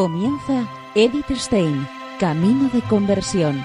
Comienza Edith Stein, Camino de Conversión,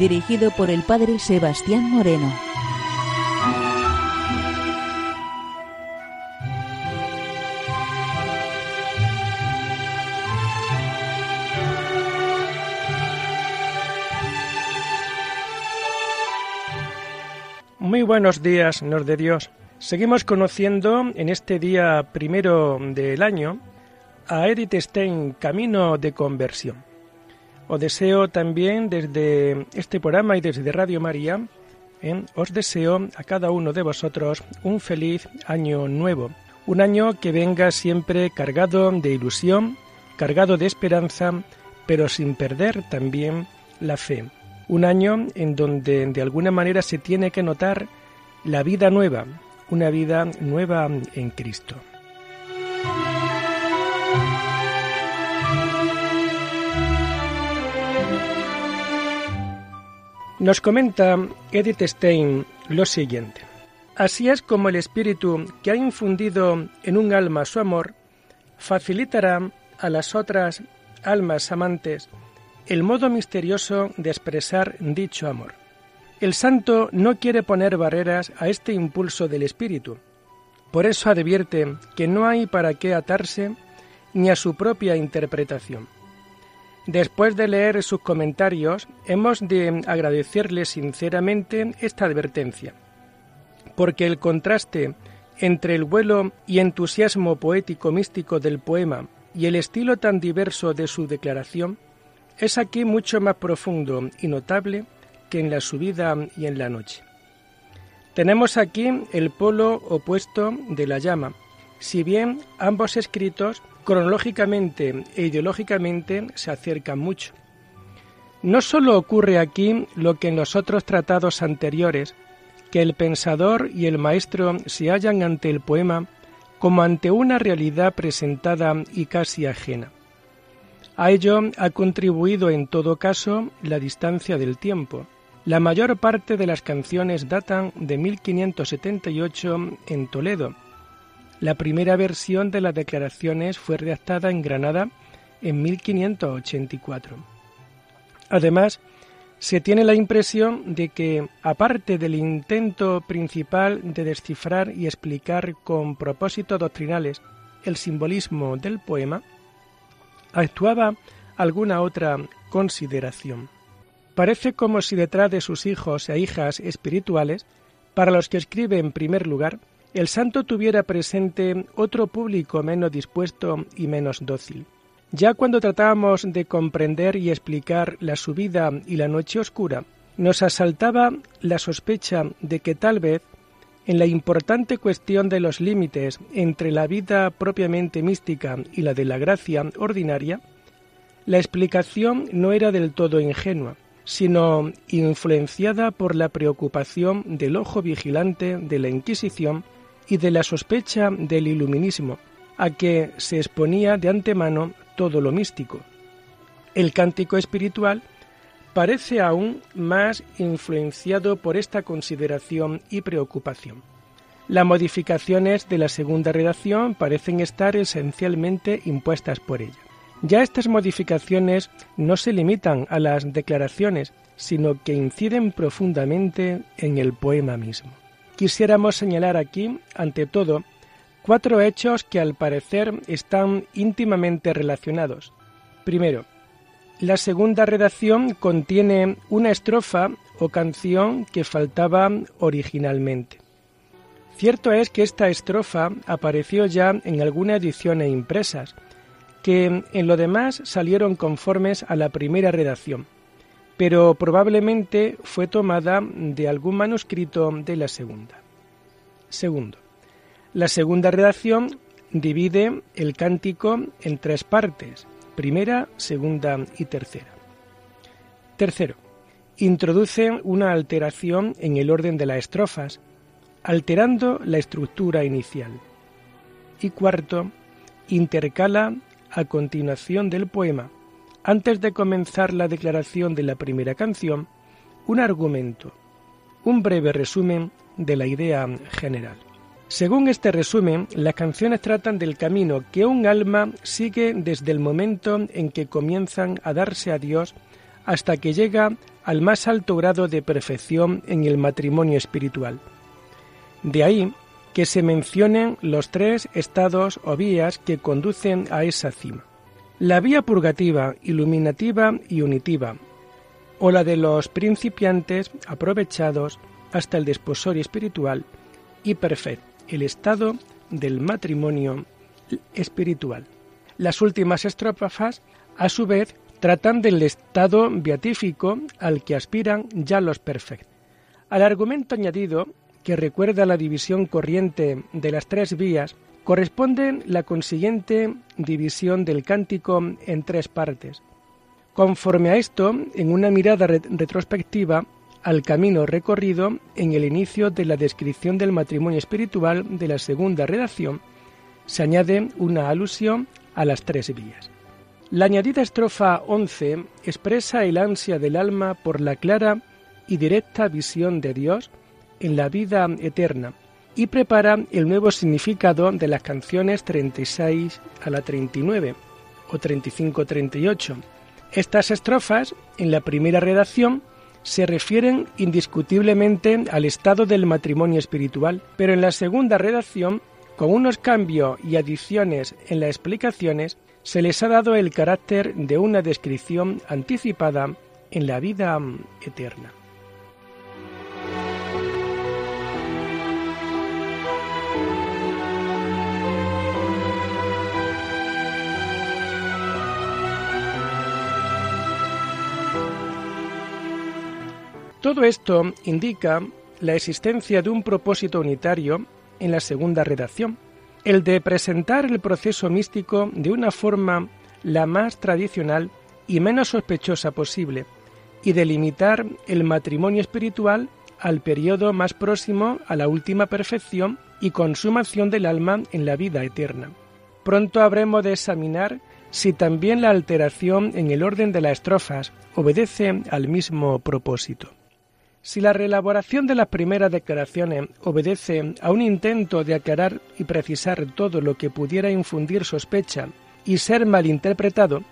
dirigido por el padre Sebastián Moreno. Muy buenos días, Señor de Dios. Seguimos conociendo en este día primero del año a Edith Stein, Camino de Conversión. Os deseo también desde este programa y desde Radio María, ¿eh? os deseo a cada uno de vosotros un feliz año nuevo, un año que venga siempre cargado de ilusión, cargado de esperanza, pero sin perder también la fe. Un año en donde de alguna manera se tiene que notar la vida nueva, una vida nueva en Cristo. Nos comenta Edith Stein lo siguiente. Así es como el espíritu que ha infundido en un alma su amor facilitará a las otras almas amantes el modo misterioso de expresar dicho amor. El santo no quiere poner barreras a este impulso del espíritu. Por eso advierte que no hay para qué atarse ni a su propia interpretación. Después de leer sus comentarios, hemos de agradecerle sinceramente esta advertencia, porque el contraste entre el vuelo y entusiasmo poético místico del poema y el estilo tan diverso de su declaración es aquí mucho más profundo y notable que en la subida y en la noche. Tenemos aquí el polo opuesto de la llama, si bien ambos escritos cronológicamente e ideológicamente se acercan mucho. No sólo ocurre aquí lo que en los otros tratados anteriores, que el pensador y el maestro se hallan ante el poema como ante una realidad presentada y casi ajena. A ello ha contribuido en todo caso la distancia del tiempo. La mayor parte de las canciones datan de 1578 en Toledo, la primera versión de las declaraciones fue redactada en Granada en 1584. Además, se tiene la impresión de que, aparte del intento principal de descifrar y explicar con propósitos doctrinales el simbolismo del poema, actuaba alguna otra consideración. Parece como si detrás de sus hijos e hijas espirituales, para los que escribe en primer lugar, el santo tuviera presente otro público menos dispuesto y menos dócil. Ya cuando tratábamos de comprender y explicar la subida y la noche oscura, nos asaltaba la sospecha de que tal vez en la importante cuestión de los límites entre la vida propiamente mística y la de la gracia ordinaria, la explicación no era del todo ingenua, sino influenciada por la preocupación del ojo vigilante de la Inquisición y de la sospecha del iluminismo, a que se exponía de antemano todo lo místico. El cántico espiritual parece aún más influenciado por esta consideración y preocupación. Las modificaciones de la segunda redacción parecen estar esencialmente impuestas por ella. Ya estas modificaciones no se limitan a las declaraciones, sino que inciden profundamente en el poema mismo quisiéramos señalar aquí, ante todo, cuatro hechos que al parecer están íntimamente relacionados. Primero, la segunda redacción contiene una estrofa o canción que faltaba originalmente. Cierto es que esta estrofa apareció ya en algunas ediciones impresas, que en lo demás salieron conformes a la primera redacción pero probablemente fue tomada de algún manuscrito de la segunda. Segundo, la segunda redacción divide el cántico en tres partes, primera, segunda y tercera. Tercero, introduce una alteración en el orden de las estrofas, alterando la estructura inicial. Y cuarto, intercala a continuación del poema antes de comenzar la declaración de la primera canción, un argumento, un breve resumen de la idea general. Según este resumen, las canciones tratan del camino que un alma sigue desde el momento en que comienzan a darse a Dios hasta que llega al más alto grado de perfección en el matrimonio espiritual. De ahí que se mencionen los tres estados o vías que conducen a esa cima. La vía purgativa, iluminativa y unitiva, o la de los principiantes aprovechados hasta el desposorio espiritual y perfecto, el estado del matrimonio espiritual. Las últimas estrofas, a su vez, tratan del estado beatífico al que aspiran ya los perfectos. Al argumento añadido, que recuerda la división corriente de las tres vías, corresponde la consiguiente división del cántico en tres partes. Conforme a esto, en una mirada retrospectiva al camino recorrido en el inicio de la descripción del matrimonio espiritual de la segunda redacción, se añade una alusión a las tres vías. La añadida estrofa 11 expresa el ansia del alma por la clara y directa visión de Dios en la vida eterna y prepara el nuevo significado de las canciones 36 a la 39 o 35-38. Estas estrofas, en la primera redacción, se refieren indiscutiblemente al estado del matrimonio espiritual, pero en la segunda redacción, con unos cambios y adiciones en las explicaciones, se les ha dado el carácter de una descripción anticipada en la vida eterna. Todo esto indica la existencia de un propósito unitario en la segunda redacción, el de presentar el proceso místico de una forma la más tradicional y menos sospechosa posible, y de limitar el matrimonio espiritual al periodo más próximo a la última perfección y consumación del alma en la vida eterna. Pronto habremos de examinar si también la alteración en el orden de las estrofas obedece al mismo propósito. Si la reelaboración de las primeras declaraciones obedece a un intento de aclarar y precisar todo lo que pudiera infundir sospecha y ser malinterpretado,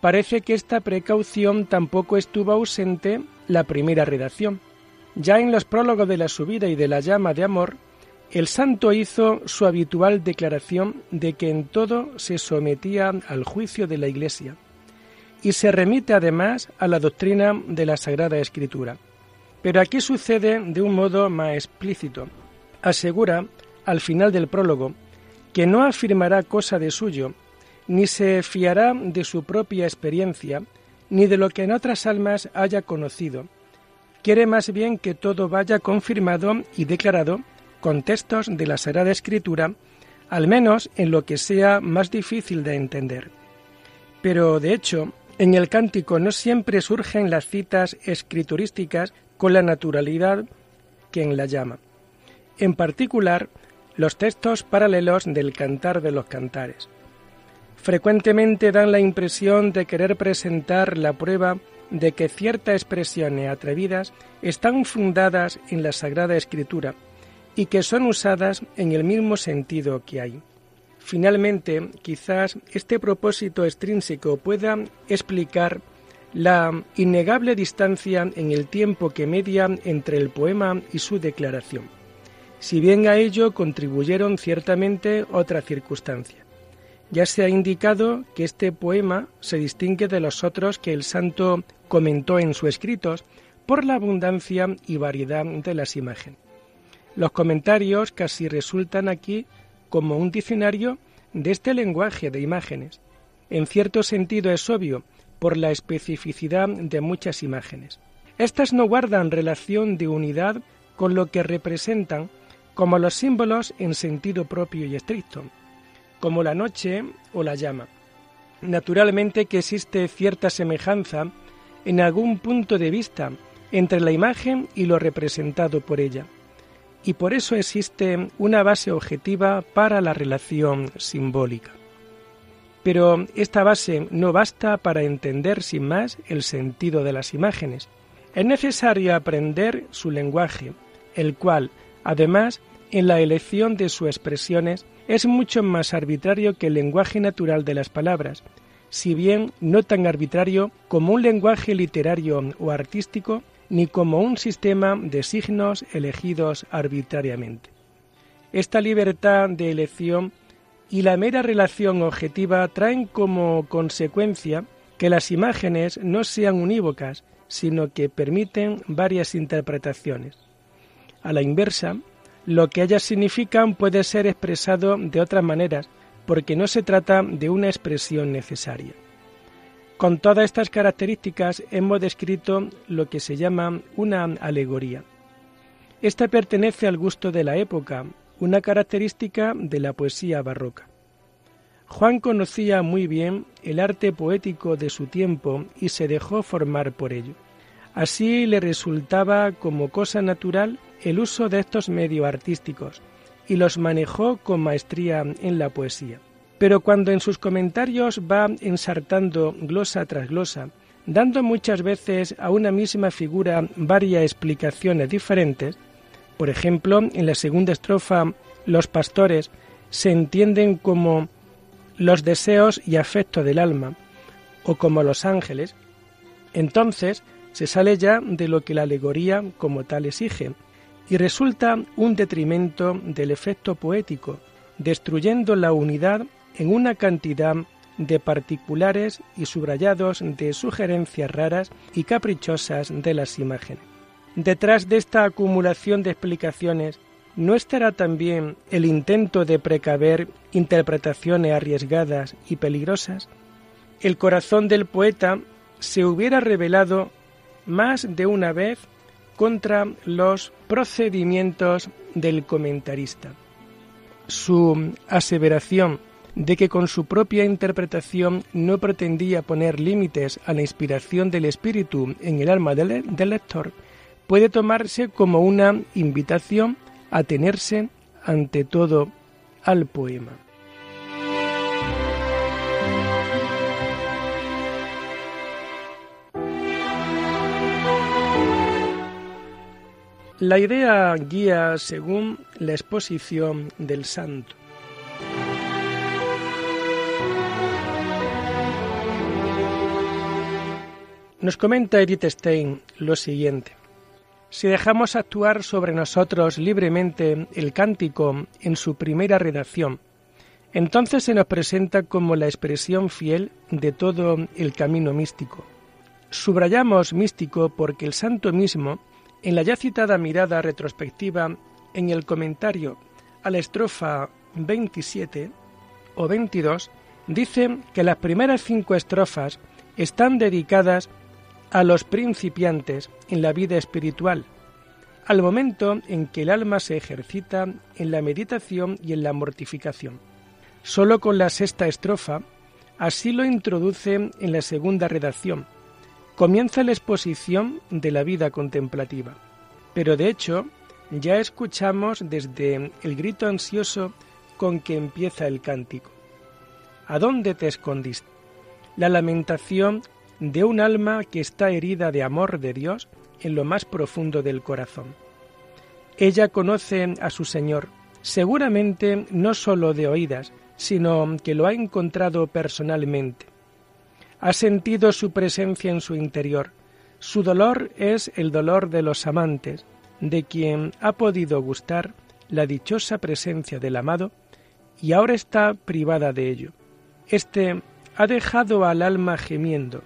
parece que esta precaución tampoco estuvo ausente la primera redacción. Ya en los prólogos de la subida y de la llama de amor, el santo hizo su habitual declaración de que en todo se sometía al juicio de la Iglesia y se remite además a la doctrina de la Sagrada Escritura. Pero aquí sucede de un modo más explícito. Asegura, al final del prólogo, que no afirmará cosa de suyo, ni se fiará de su propia experiencia, ni de lo que en otras almas haya conocido. Quiere más bien que todo vaya confirmado y declarado con textos de la Sagrada Escritura, al menos en lo que sea más difícil de entender. Pero, de hecho, en el cántico no siempre surgen las citas escriturísticas con la naturalidad que en la llama. En particular, los textos paralelos del Cantar de los Cantares. Frecuentemente dan la impresión de querer presentar la prueba de que ciertas expresiones atrevidas están fundadas en la Sagrada Escritura y que son usadas en el mismo sentido que hay. Finalmente, quizás este propósito extrínseco pueda explicar la innegable distancia en el tiempo que media entre el poema y su declaración, si bien a ello contribuyeron ciertamente otras circunstancias. Ya se ha indicado que este poema se distingue de los otros que el santo comentó en sus escritos por la abundancia y variedad de las imágenes. Los comentarios casi resultan aquí como un diccionario de este lenguaje de imágenes. En cierto sentido es obvio por la especificidad de muchas imágenes. Estas no guardan relación de unidad con lo que representan como los símbolos en sentido propio y estricto, como la noche o la llama. Naturalmente que existe cierta semejanza en algún punto de vista entre la imagen y lo representado por ella, y por eso existe una base objetiva para la relación simbólica. Pero esta base no basta para entender sin más el sentido de las imágenes. Es necesario aprender su lenguaje, el cual, además, en la elección de sus expresiones es mucho más arbitrario que el lenguaje natural de las palabras, si bien no tan arbitrario como un lenguaje literario o artístico, ni como un sistema de signos elegidos arbitrariamente. Esta libertad de elección y la mera relación objetiva traen como consecuencia que las imágenes no sean unívocas, sino que permiten varias interpretaciones. A la inversa, lo que ellas significan puede ser expresado de otras maneras, porque no se trata de una expresión necesaria. Con todas estas características hemos descrito lo que se llama una alegoría. Esta pertenece al gusto de la época, una característica de la poesía barroca. Juan conocía muy bien el arte poético de su tiempo y se dejó formar por ello. Así le resultaba como cosa natural el uso de estos medios artísticos y los manejó con maestría en la poesía. Pero cuando en sus comentarios va ensartando glosa tras glosa, dando muchas veces a una misma figura varias explicaciones diferentes, por ejemplo, en la segunda estrofa, los pastores se entienden como los deseos y afectos del alma, o como los ángeles, entonces se sale ya de lo que la alegoría como tal exige, y resulta un detrimento del efecto poético, destruyendo la unidad en una cantidad de particulares y subrayados de sugerencias raras y caprichosas de las imágenes. Detrás de esta acumulación de explicaciones, ¿no estará también el intento de precaver interpretaciones arriesgadas y peligrosas? El corazón del poeta se hubiera revelado más de una vez contra los procedimientos del comentarista. Su aseveración de que con su propia interpretación no pretendía poner límites a la inspiración del espíritu en el alma del, lector puede tomarse como una invitación a tenerse ante todo al poema. La idea guía según la exposición del santo. Nos comenta Edith Stein lo siguiente. Si dejamos actuar sobre nosotros libremente el cántico en su primera redacción, entonces se nos presenta como la expresión fiel de todo el camino místico. Subrayamos místico porque el santo mismo en la ya citada mirada retrospectiva en el comentario a la estrofa 27 o 22, dice que las primeras cinco estrofas están dedicadas a los principiantes en la vida espiritual, al momento en que el alma se ejercita en la meditación y en la mortificación. Solo con la sexta estrofa, así lo introduce en la segunda redacción, comienza la exposición de la vida contemplativa. Pero de hecho, ya escuchamos desde el grito ansioso con que empieza el cántico. ¿A dónde te escondiste? La lamentación de un alma que está herida de amor de Dios en lo más profundo del corazón. Ella conoce a su Señor, seguramente no sólo de oídas, sino que lo ha encontrado personalmente ha sentido su presencia en su interior. Su dolor es el dolor de los amantes, de quien ha podido gustar la dichosa presencia del amado y ahora está privada de ello. Este ha dejado al alma gemiendo,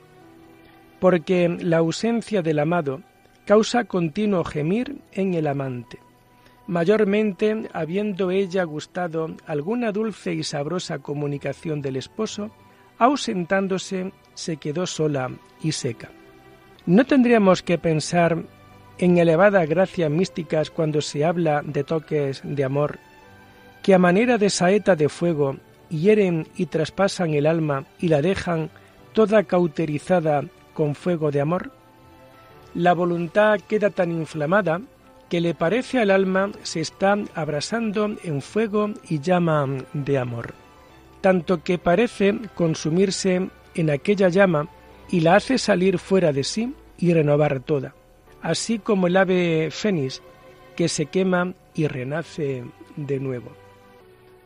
porque la ausencia del amado causa continuo gemir en el amante, mayormente habiendo ella gustado alguna dulce y sabrosa comunicación del esposo, ausentándose se quedó sola y seca. ¿No tendríamos que pensar en elevadas gracias místicas cuando se habla de toques de amor, que a manera de saeta de fuego hieren y traspasan el alma y la dejan toda cauterizada con fuego de amor? La voluntad queda tan inflamada que le parece al alma se está abrasando en fuego y llama de amor, tanto que parece consumirse en aquella llama y la hace salir fuera de sí y renovar toda, así como el ave fénix que se quema y renace de nuevo.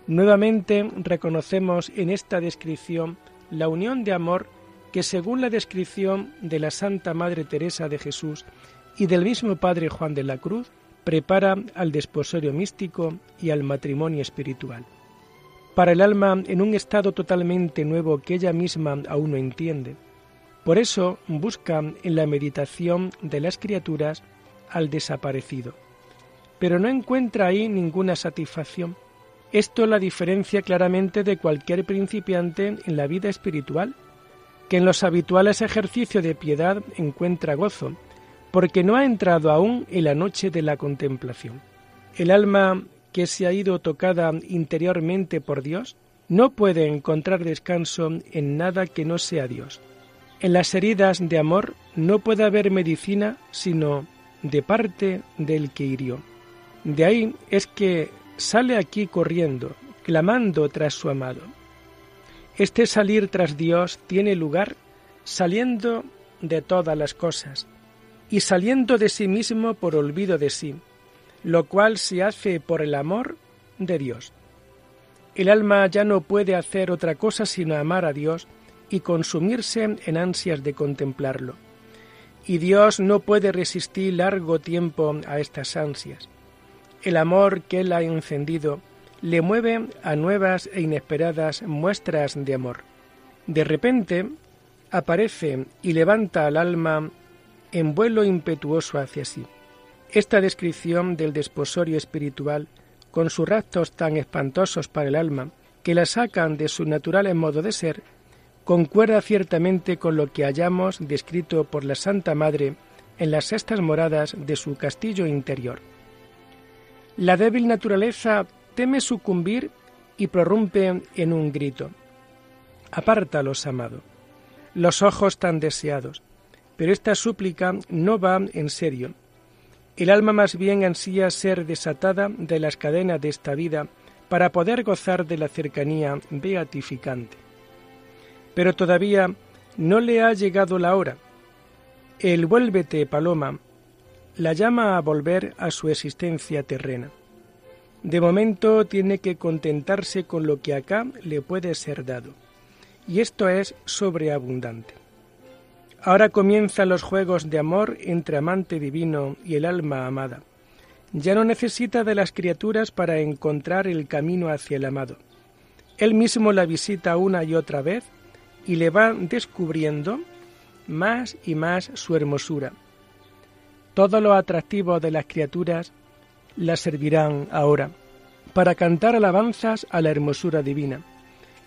Nuevamente reconocemos en esta descripción la unión de amor que según la descripción de la Santa Madre Teresa de Jesús y del mismo Padre Juan de la Cruz, prepara al desposorio místico y al matrimonio espiritual. Para el alma en un estado totalmente nuevo que ella misma aún no entiende. Por eso busca en la meditación de las criaturas al desaparecido. Pero no encuentra ahí ninguna satisfacción. Esto la diferencia claramente de cualquier principiante en la vida espiritual, que en los habituales ejercicios de piedad encuentra gozo, porque no ha entrado aún en la noche de la contemplación. El alma que se ha ido tocada interiormente por Dios no puede encontrar descanso en nada que no sea Dios. En las heridas de amor no puede haber medicina sino de parte del que hirió. De ahí es que sale aquí corriendo, clamando tras su amado. Este salir tras Dios tiene lugar saliendo de todas las cosas, y saliendo de sí mismo por olvido de sí, lo cual se hace por el amor de Dios. El alma ya no puede hacer otra cosa sino amar a Dios y consumirse en ansias de contemplarlo. Y Dios no puede resistir largo tiempo a estas ansias. El amor que Él ha encendido le mueve a nuevas e inesperadas muestras de amor. De repente aparece y levanta al alma en vuelo impetuoso hacia sí. Esta descripción del desposorio espiritual, con sus raptos tan espantosos para el alma, que la sacan de su natural modo de ser, concuerda ciertamente con lo que hayamos descrito por la Santa Madre en las sextas moradas de su castillo interior. La débil naturaleza teme sucumbir y prorrumpe en un grito. Apártalos, amado. Los ojos tan deseados, pero esta súplica no va en serio. El alma más bien ansía ser desatada de las cadenas de esta vida para poder gozar de la cercanía beatificante. Pero todavía no le ha llegado la hora. El vuélvete, paloma, la llama a volver a su existencia terrena. De momento tiene que contentarse con lo que acá le puede ser dado, y esto es sobreabundante. Ahora comienzan los juegos de amor entre amante divino y el alma amada. Ya no necesita de las criaturas para encontrar el camino hacia el amado. Él mismo la visita una y otra vez y le va descubriendo más y más su hermosura. Todo lo atractivo de las criaturas la servirán ahora para cantar alabanzas a la hermosura divina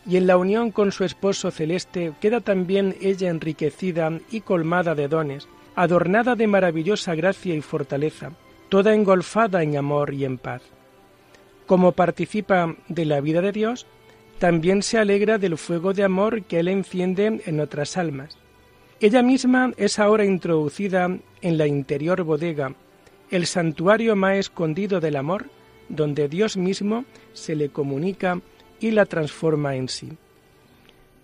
y en la unión con su esposo celeste queda también ella enriquecida y colmada de dones, adornada de maravillosa gracia y fortaleza, toda engolfada en amor y en paz. Como participa de la vida de Dios, también se alegra del fuego de amor que Él enciende en otras almas. Ella misma es ahora introducida en la interior bodega, el santuario más escondido del amor, donde Dios mismo se le comunica y la transforma en sí.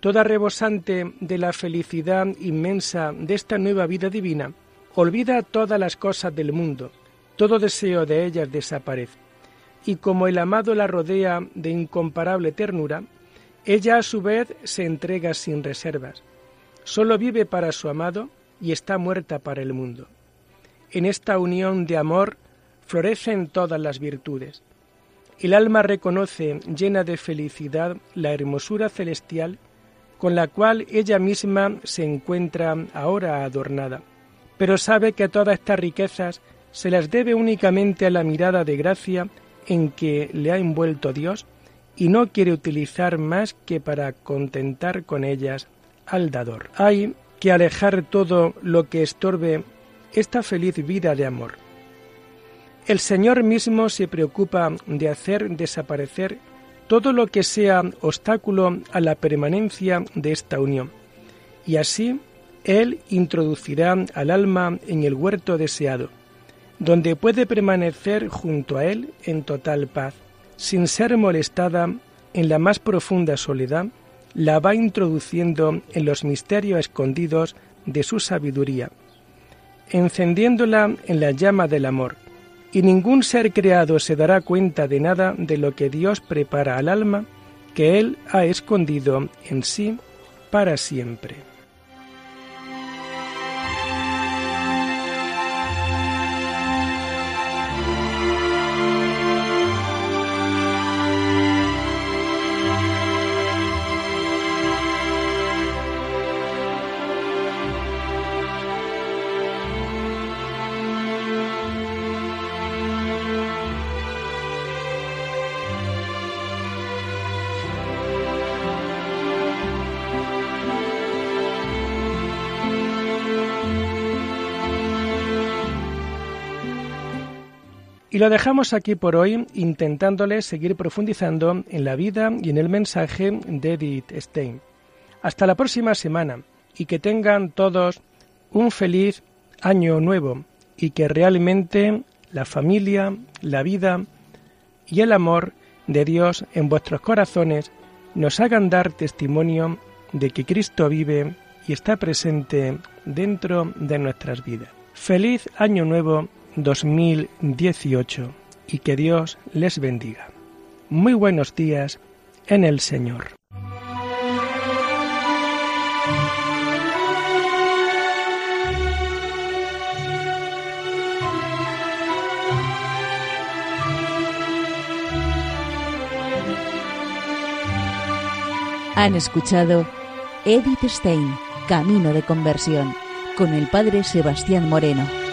Toda rebosante de la felicidad inmensa de esta nueva vida divina, olvida todas las cosas del mundo, todo deseo de ellas desaparece, y como el amado la rodea de incomparable ternura, ella a su vez se entrega sin reservas, solo vive para su amado y está muerta para el mundo. En esta unión de amor florecen todas las virtudes. El alma reconoce, llena de felicidad, la hermosura celestial con la cual ella misma se encuentra ahora adornada, pero sabe que todas estas riquezas se las debe únicamente a la mirada de gracia en que le ha envuelto Dios y no quiere utilizar más que para contentar con ellas al dador. Hay que alejar todo lo que estorbe esta feliz vida de amor. El Señor mismo se preocupa de hacer desaparecer todo lo que sea obstáculo a la permanencia de esta unión, y así Él introducirá al alma en el huerto deseado, donde puede permanecer junto a Él en total paz, sin ser molestada en la más profunda soledad, la va introduciendo en los misterios escondidos de su sabiduría, encendiéndola en la llama del amor, y ningún ser creado se dará cuenta de nada de lo que Dios prepara al alma que Él ha escondido en sí para siempre. Y lo dejamos aquí por hoy intentándole seguir profundizando en la vida y en el mensaje de Edith Stein. Hasta la próxima semana y que tengan todos un feliz año nuevo y que realmente la familia, la vida y el amor de Dios en vuestros corazones nos hagan dar testimonio de que Cristo vive y está presente dentro de nuestras vidas. Feliz año nuevo 2018 y que Dios les bendiga. Muy buenos días en el Señor. Han escuchado Edith Stein, Camino de Conversión, con el Padre Sebastián Moreno.